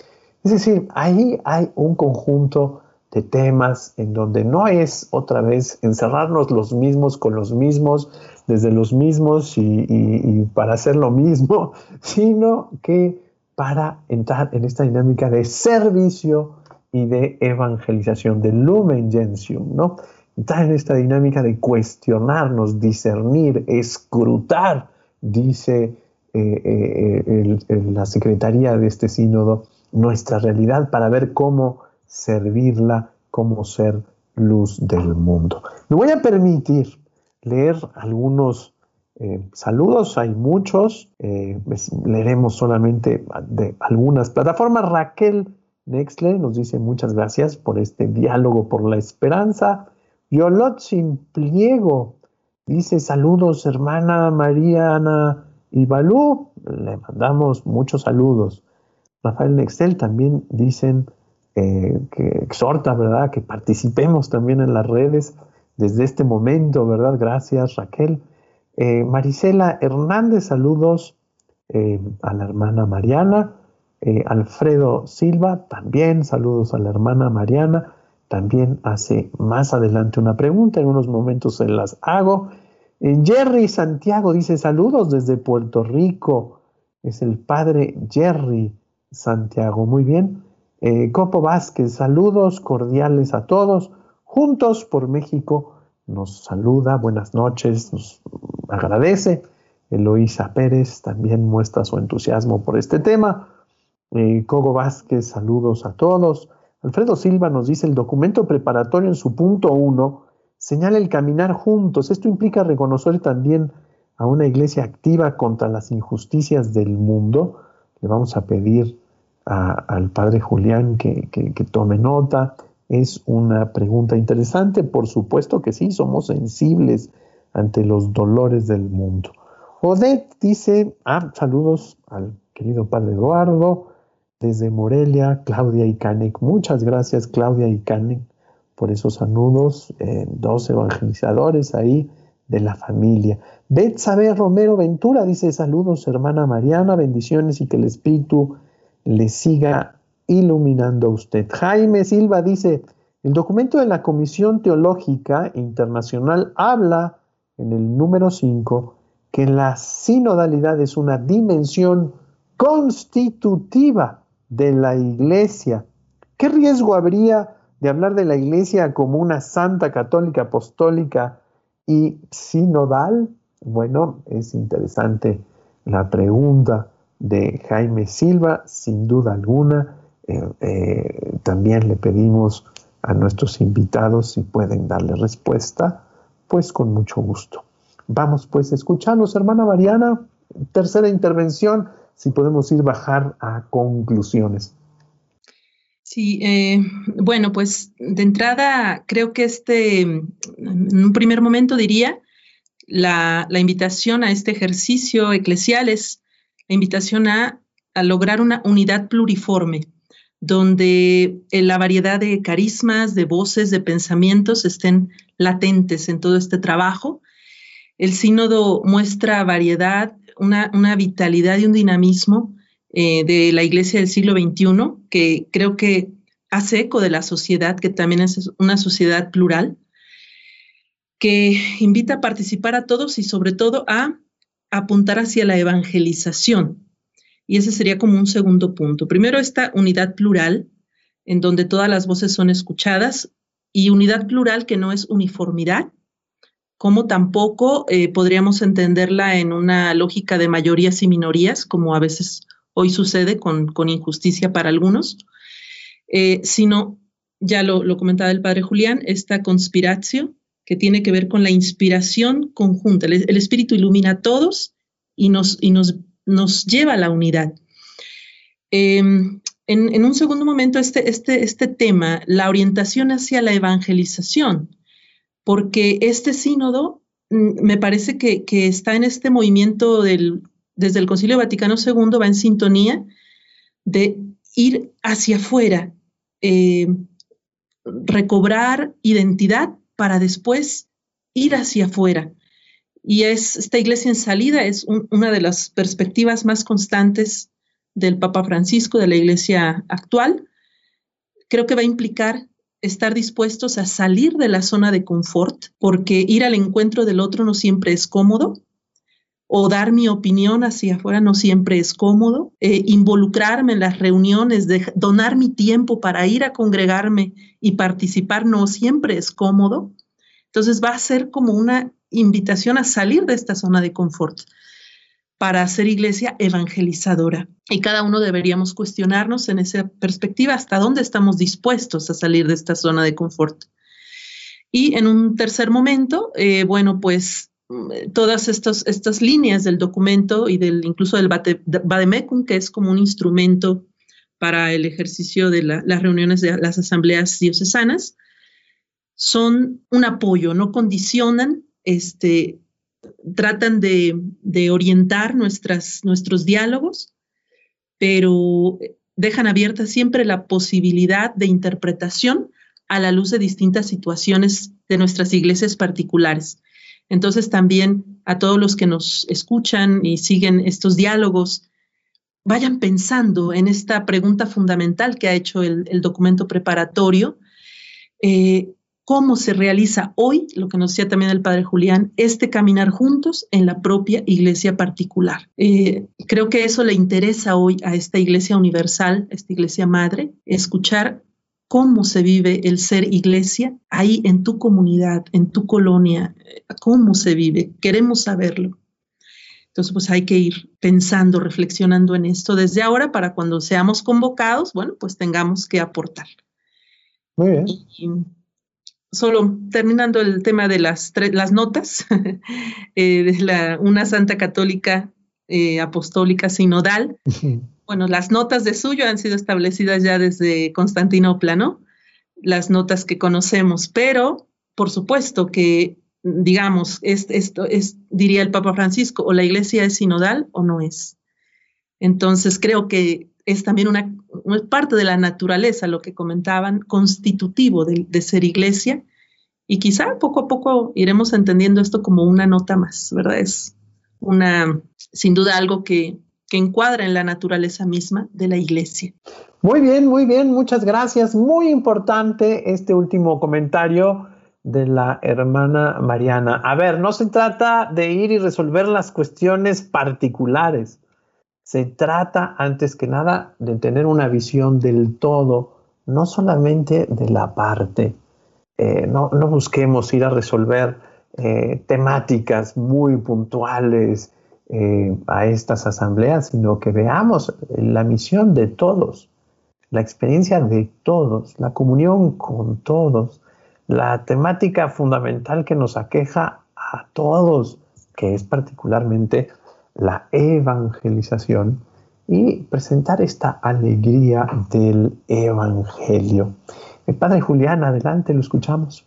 es decir, ahí hay un conjunto de temas en donde no es otra vez encerrarnos los mismos con los mismos, desde los mismos y, para hacer lo mismo, sino que para entrar en esta dinámica de servicio y de evangelización, de lumen gentium, ¿no? Entrar en esta dinámica de cuestionarnos, discernir, escrutar, dice eh, eh, la secretaría de este sínodo, nuestra realidad para ver cómo servirla, cómo ser luz del mundo. Me voy a permitir leer algunos eh, saludos, hay muchos, leeremos solamente de algunas plataformas. Raquel Nexle nos dice muchas gracias por este diálogo por la esperanza. sin Pliego dice saludos hermana Mariana y Balú. Le mandamos muchos saludos. Rafael Nexel también dicen eh, que exhorta, ¿verdad? Que participemos también en las redes desde este momento, ¿verdad? Gracias Raquel. Eh, Marisela Hernández, saludos eh, a la hermana Mariana. Alfredo Silva, también saludos a la hermana Mariana, también hace más adelante una pregunta, en unos momentos se las hago. Jerry Santiago dice saludos desde Puerto Rico, es el padre Jerry Santiago, muy bien. Eh, Copo Vázquez, saludos cordiales a todos, juntos por México, nos saluda, buenas noches, nos agradece. Eloísa Pérez también muestra su entusiasmo por este tema. Eh, Cogo Vázquez, saludos a todos. Alfredo Silva nos dice, el documento preparatorio en su punto 1 señala el caminar juntos. Esto implica reconocer también a una iglesia activa contra las injusticias del mundo. Le vamos a pedir al padre Julián que, que tome nota. Es una pregunta interesante, por supuesto que sí, somos sensibles ante los dolores del mundo. Odette dice, ah, saludos al querido padre Eduardo. Desde Morelia, Claudia Icanek. Muchas gracias, Claudia Icanek, por esos saludos. Eh, dos evangelizadores ahí de la familia. Betsabe Romero Ventura dice saludos, hermana Mariana, bendiciones y que el Espíritu le siga iluminando a usted. Jaime Silva dice, el documento de la Comisión Teológica Internacional habla en el número 5 que la sinodalidad es una dimensión constitutiva de la iglesia. ¿Qué riesgo habría de hablar de la iglesia como una santa católica apostólica y sinodal? Bueno, es interesante la pregunta de Jaime Silva, sin duda alguna. Eh, eh, también le pedimos a nuestros invitados si pueden darle respuesta, pues con mucho gusto. Vamos pues a escucharlos, hermana Mariana. Tercera intervención si podemos ir bajar a conclusiones. Sí, eh, bueno, pues de entrada creo que este, en un primer momento diría, la, invitación a este ejercicio eclesial es la invitación a, lograr una unidad pluriforme, donde la variedad de carismas, de voces, de pensamientos estén latentes en todo este trabajo. El sínodo muestra variedad una, vitalidad y un dinamismo eh, de la iglesia del siglo XXI que creo que hace eco de la sociedad, que también es una sociedad plural, que invita a participar a todos y sobre todo a apuntar hacia la evangelización. Y ese sería como un segundo punto. Primero, esta unidad plural, en donde todas las voces son escuchadas, y unidad plural que no es uniformidad, como tampoco eh, podríamos entenderla en una lógica de mayorías y minorías, como a veces hoy sucede con, injusticia para algunos, eh, sino, ya lo, comentaba el padre Julián, esta conspiración que tiene que ver con la inspiración conjunta. El, Espíritu ilumina a todos y nos, y nos, nos lleva a la unidad. Em, en, un segundo momento, este, este, este tema, la orientación hacia la evangelización, porque este sínodo mm, me parece que, está en este movimiento del, desde el Concilio Vaticano II, va en sintonía de ir hacia afuera, eh, recobrar identidad para después ir hacia afuera. Y es, esta iglesia en salida es una de las perspectivas más constantes del Papa Francisco, de la iglesia actual. Creo que va a implicar estar dispuestos a salir de la zona de confort, porque ir al encuentro del otro no siempre es cómodo. O dar mi opinión hacia afuera no siempre es cómodo. Eh, involucrarme en las reuniones, de, donar mi tiempo para ir a congregarme y participar no siempre es cómodo. Entonces va a ser como una invitación a salir de esta zona de confort para hacer iglesia evangelizadora. Y cada uno deberíamos cuestionarnos en esa perspectiva hasta dónde estamos dispuestos a salir de esta zona de confort. Y en un tercer momento, eh, bueno, pues todas estas, estas líneas del documento y del incluso del Bademecum, que es como un instrumento para el ejercicio de las reuniones de las asambleas diocesanas, son un apoyo, no condicionan este, tratan de, orientar nuestras, nuestros diálogos, pero dejan abierta siempre la posibilidad de interpretación a la luz de distintas situaciones de nuestras iglesias particulares. Entonces también a todos los que nos escuchan y siguen estos diálogos, vayan pensando en esta pregunta fundamental que ha hecho el, documento preparatorio. Eh, cómo se realiza hoy, lo que nos decía también el padre Julián, este caminar juntos en la propia iglesia particular. Eh, creo que eso le interesa hoy a esta iglesia universal, esta iglesia madre, escuchar cómo se vive el ser iglesia ahí en tu comunidad, en tu colonia, cómo se vive. Queremos saberlo. Entonces, pues hay que ir pensando, reflexionando en esto desde ahora para cuando seamos convocados, bueno, pues tengamos que aportar. Muy bien solo terminando el tema de las, las notas, eh, de la, una santa católica eh, apostólica sinodal. Bueno, las notas de suyo han sido establecidas ya desde Constantinopla, ¿no? Las notas que conocemos, pero por supuesto que, digamos, esto es, diría el Papa Francisco, o la iglesia es sinodal o no es. Entonces creo que es también una, parte de la naturaleza, lo que comentaban, constitutivo de, ser iglesia. Y quizá poco a poco iremos entendiendo esto como una nota más, ¿verdad? Es una, sin duda, algo que, que encuadra en la naturaleza misma de la iglesia. Muy bien, muy bien, muchas gracias. Muy importante este último comentario de la hermana Mariana. A ver, no se trata de ir y resolver las cuestiones particulares se trata, antes que nada, de tener una visión del todo, no solamente de la parte. Eh, no, busquemos ir a resolver eh, temáticas muy puntuales eh, a estas asambleas, sino que veamos la misión de todos, la experiencia de todos, la comunión con todos, la temática fundamental que nos aqueja a todos, que es particularmente la evangelización y presentar esta alegría del Evangelio. El Padre Julián, adelante, lo escuchamos.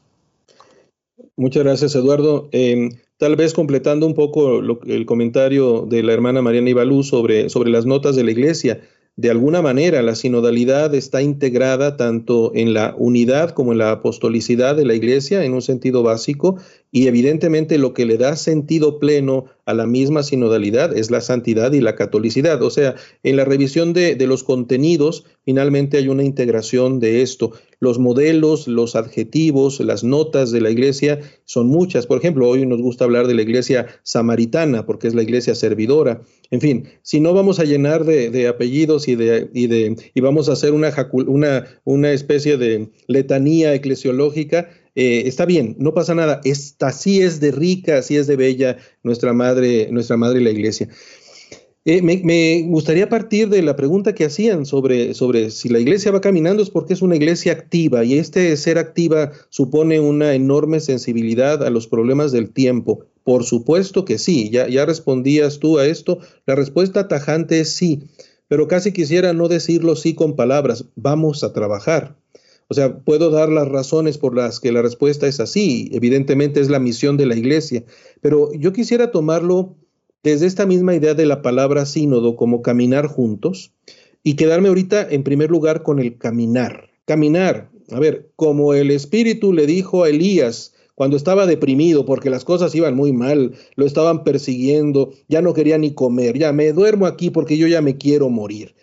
Muchas gracias, Eduardo. Em, tal vez completando un poco el comentario de la hermana Mariana Ibalú sobre, sobre las notas de la iglesia de alguna manera la sinodalidad está integrada tanto en la unidad como en la apostolicidad de la Iglesia en un sentido básico y evidentemente lo que le da sentido pleno a la misma sinodalidad es la santidad y la catolicidad. O sea, en la revisión de, los contenidos finalmente hay una integración de esto. Los modelos, los adjetivos, las notas de la iglesia son muchas. Por ejemplo, hoy nos gusta hablar de la iglesia samaritana porque es la iglesia servidora. En fin, si no vamos a llenar de, apellidos y, de, y, de, y vamos a hacer una, una, una especie de letanía eclesiológica, eh, está bien, no pasa nada. Esta sí es de rica, así es de bella nuestra madre, nuestra madre la iglesia. Eh, me, gustaría partir de la pregunta que hacían sobre, sobre si la iglesia va caminando es porque es una iglesia activa y este ser activa supone una enorme sensibilidad a los problemas del tiempo. Por supuesto que sí, ya, ya respondías tú a esto. La respuesta tajante es sí, pero casi quisiera no decirlo sí con palabras. Vamos a trabajar. O sea, puedo dar las razones por las que la respuesta es así. Evidentemente es la misión de la iglesia, pero yo quisiera tomarlo desde esta misma idea de la palabra sínodo como caminar juntos y quedarme ahorita en primer lugar con el caminar. Caminar, a ver, como el Espíritu le dijo a Elías, cuando estaba deprimido porque las cosas iban muy mal, lo estaban persiguiendo, ya no quería ni comer, ya me duermo aquí porque yo ya me quiero morir.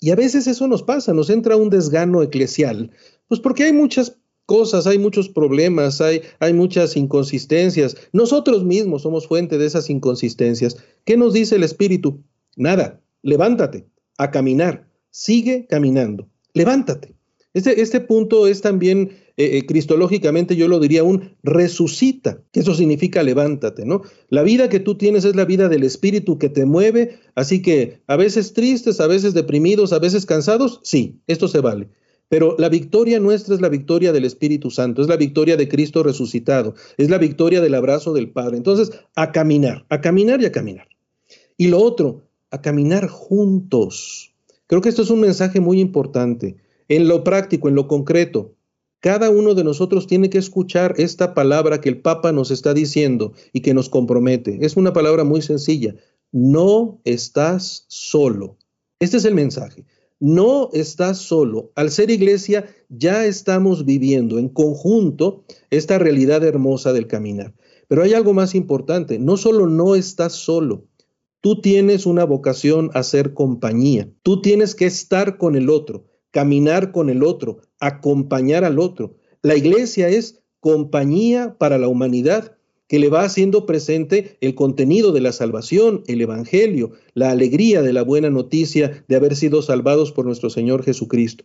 Y a veces eso nos pasa, nos entra un desgano eclesial, pues porque hay muchas cosas, hay muchos problemas, hay, hay muchas inconsistencias. Nosotros mismos somos fuente de esas inconsistencias. ¿Qué nos dice el Espíritu? Nada, levántate a caminar, sigue caminando, levántate. Este, este punto es también eh, eh, cristológicamente yo lo diría un resucita, que eso significa levántate, ¿no? La vida que tú tienes es la vida del espíritu que te mueve, así que a veces tristes, a veces deprimidos, a veces cansados, sí, esto se vale. Pero la victoria nuestra es la victoria del Espíritu Santo, es la victoria de Cristo resucitado, es la victoria del abrazo del Padre. Entonces, a caminar, a caminar y a caminar. Y lo otro, a caminar juntos. Creo que esto es un mensaje muy importante en lo práctico, en lo concreto. Cada uno de nosotros tiene que escuchar esta palabra que el Papa nos está diciendo y que nos compromete. Es una palabra muy sencilla. No estás solo. Este es el mensaje. No estás solo. Al ser iglesia ya estamos viviendo en conjunto esta realidad hermosa del caminar. Pero hay algo más importante. No solo no estás solo. Tú tienes una vocación a ser compañía. Tú tienes que estar con el otro caminar con el otro, acompañar al otro. La iglesia es compañía para la humanidad que le va haciendo presente el contenido de la salvación, el Evangelio, la alegría de la buena noticia de haber sido salvados por nuestro Señor Jesucristo.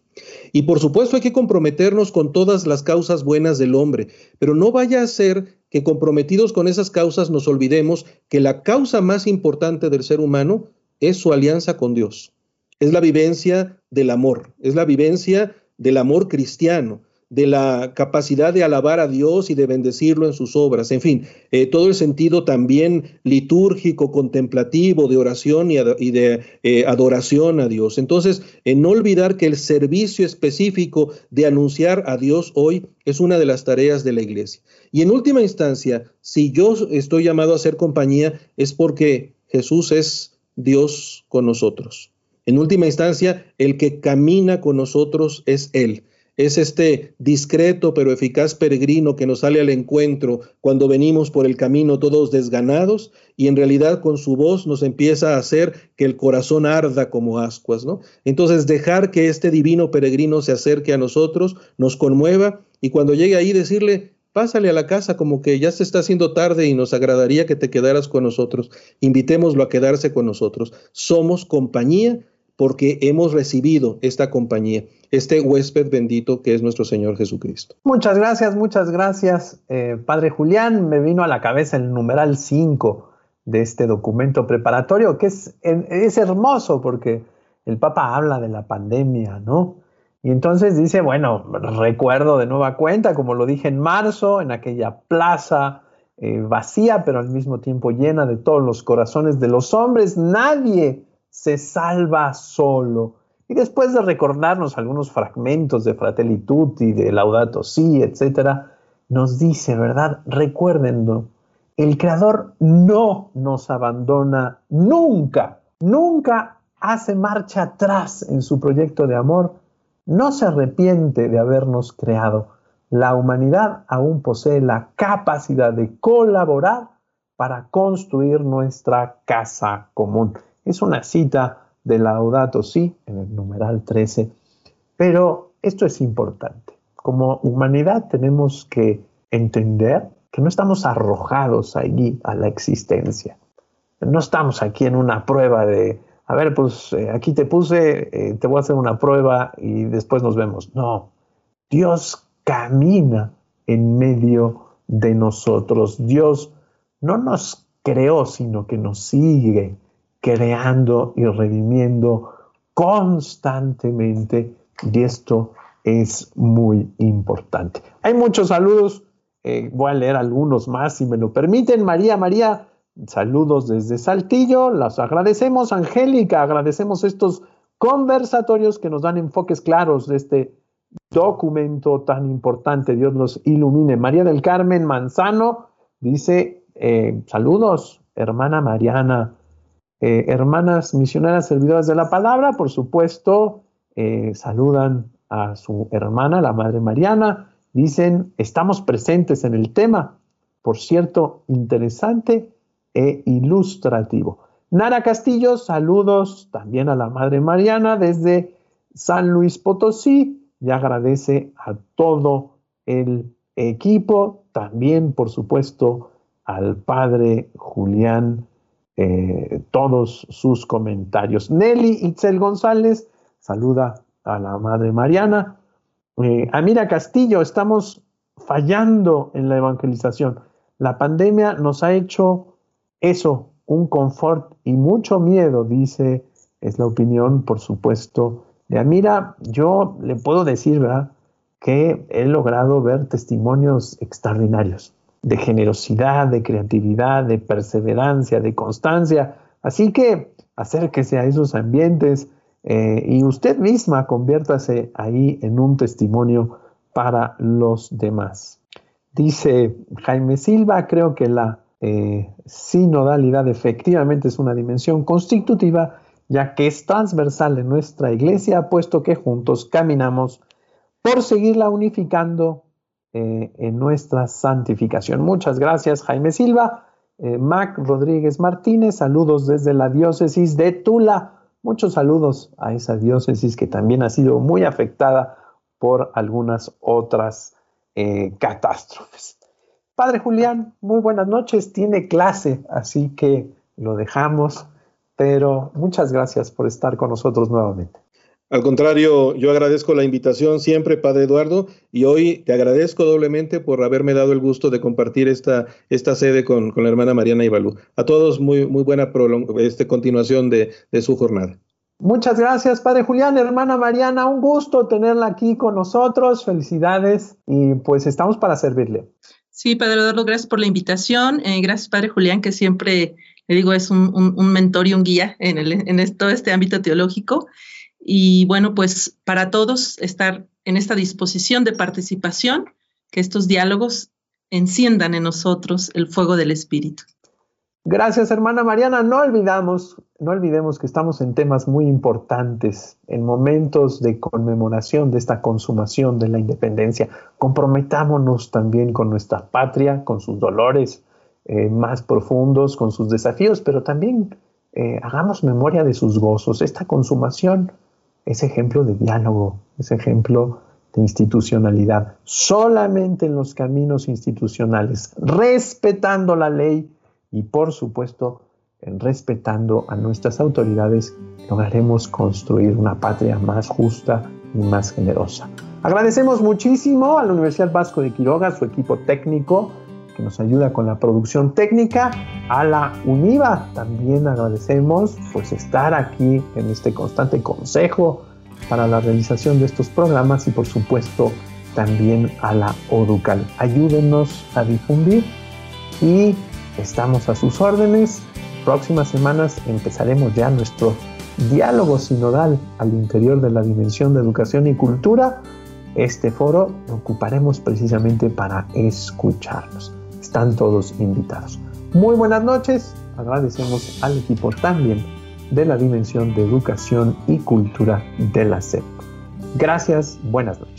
Y por supuesto hay que comprometernos con todas las causas buenas del hombre, pero no vaya a ser que comprometidos con esas causas nos olvidemos que la causa más importante del ser humano es su alianza con Dios es la vivencia del amor, es la vivencia del amor cristiano, de la capacidad de alabar a Dios y de bendecirlo en sus obras, en fin, eh, todo el sentido también litúrgico, contemplativo, de oración y, de eh, adoración a Dios. Entonces, en no olvidar que el servicio específico de anunciar a Dios hoy es una de las tareas de la iglesia. Y en última instancia, si yo estoy llamado a ser compañía, es porque Jesús es Dios con nosotros. En última instancia, el que camina con nosotros es Él. Es este discreto pero eficaz peregrino que nos sale al encuentro cuando venimos por el camino todos desganados y en realidad con su voz nos empieza a hacer que el corazón arda como ascuas, ¿no? Entonces dejar que este divino peregrino se acerque a nosotros, nos conmueva y cuando llegue ahí decirle, pásale a la casa como que ya se está haciendo tarde y nos agradaría que te quedaras con nosotros. Invitémoslo a quedarse con nosotros. Somos compañía porque hemos recibido esta compañía, este huésped bendito que es nuestro Señor Jesucristo. Muchas gracias, muchas gracias, eh, Padre Julián. Me vino a la cabeza el numeral 5 de este documento preparatorio, que es, es hermoso porque el Papa habla de la pandemia, ¿no? Y entonces dice, bueno, recuerdo de nueva cuenta, como lo dije en marzo, en aquella plaza eh, vacía, pero al mismo tiempo llena de todos los corazones de los hombres, nadie se salva solo. Y después de recordarnos algunos fragmentos de Fratelli Tutti, de Laudato Si, etc., nos dice, ¿verdad? Recuérdenlo, el Creador no nos abandona nunca, nunca hace marcha atrás en su proyecto de amor, no se arrepiente de habernos creado. La humanidad aún posee la capacidad de colaborar para construir nuestra casa común. Es una cita de Laudato Si en el numeral 13, pero esto es importante. Como humanidad tenemos que entender que no estamos arrojados allí a la existencia. No estamos aquí en una prueba de, a ver, pues eh, aquí te puse, eh, te voy a hacer una prueba y después nos vemos. No, Dios camina en medio de nosotros. Dios no nos creó, sino que nos sigue creando y redimiendo constantemente y esto es muy importante. Hay muchos saludos, eh, voy a leer algunos más si me lo permiten. María, María, saludos desde Saltillo, los agradecemos. Angélica, agradecemos estos conversatorios que nos dan enfoques claros de este documento tan importante. Dios los ilumine. María del Carmen Manzano dice, eh, saludos, hermana Mariana. Eh, hermanas misioneras servidoras de la palabra, por supuesto, eh, saludan a su hermana, la Madre Mariana, dicen, estamos presentes en el tema, por cierto, interesante e ilustrativo. Nara Castillo, saludos también a la Madre Mariana desde San Luis Potosí y agradece a todo el equipo, también por supuesto al padre Julián, eh, todos sus comentarios. Nelly Itzel González saluda a la madre Mariana. Eh, Amira Castillo, estamos fallando en la evangelización. La pandemia nos ha hecho eso, un confort y mucho miedo, dice, es la opinión, por supuesto, de Amira. Yo le puedo decir, ¿verdad? que he logrado ver testimonios extraordinarios de generosidad, de creatividad, de perseverancia, de constancia. Así que acérquese a esos ambientes eh, y usted misma conviértase ahí en un testimonio para los demás. Dice Jaime Silva, creo que la eh, sinodalidad efectivamente es una dimensión constitutiva, ya que es transversal en nuestra iglesia, puesto que juntos caminamos por seguirla unificando eh, en nuestra santificación. Muchas gracias, Jaime Silva. Eh, Mac Rodríguez Martínez, saludos desde la diócesis de Tula. Muchos saludos a esa diócesis que también ha sido muy afectada por algunas otras eh, catástrofes. Padre Julián, muy buenas noches. Tiene clase, así que lo dejamos, pero muchas gracias por estar con nosotros nuevamente. Al contrario, yo agradezco la invitación siempre, Padre Eduardo, y hoy te agradezco doblemente por haberme dado el gusto de compartir esta, esta sede con, la hermana Mariana Ibalú. A todos, muy, muy buena este, continuación de, de su jornada. Muchas gracias, Padre Julián, hermana Mariana, un gusto tenerla aquí con nosotros, felicidades y pues estamos para servirle. Sí, Padre Eduardo, gracias por la invitación, eh, gracias, Padre Julián, que siempre, le digo, es un, un, mentor y un guía en, el, en todo este ámbito teológico. Y bueno, pues para todos estar en esta disposición de participación, que estos diálogos enciendan en nosotros el fuego del Espíritu. Gracias, hermana Mariana. No olvidamos, no olvidemos que estamos en temas muy importantes, en momentos de conmemoración de esta consumación de la independencia. Comprometámonos también con nuestra patria, con sus dolores eh, más profundos, con sus desafíos, pero también eh, hagamos memoria de sus gozos. Esta consumación es ejemplo de diálogo, es ejemplo de institucionalidad. Solamente en los caminos institucionales, respetando la ley y por supuesto respetando a nuestras autoridades, lograremos construir una patria más justa y más generosa. Agradecemos muchísimo a la Universidad Vasco de Quiroga, su equipo técnico, que nos ayuda con la producción técnica, a la UNIVA también agradecemos pues estar aquí en este constante consejo para la realización de estos programas y por supuesto también a la ODUCAL. Ayúdenos a difundir y estamos a sus órdenes. Próximas semanas empezaremos ya nuestro diálogo sinodal al interior de la dimensión de educación y cultura. Este foro lo ocuparemos precisamente para escucharnos están todos invitados. Muy buenas noches, agradecemos al equipo también de la Dimensión de Educación y Cultura de la SEP. Gracias, buenas noches.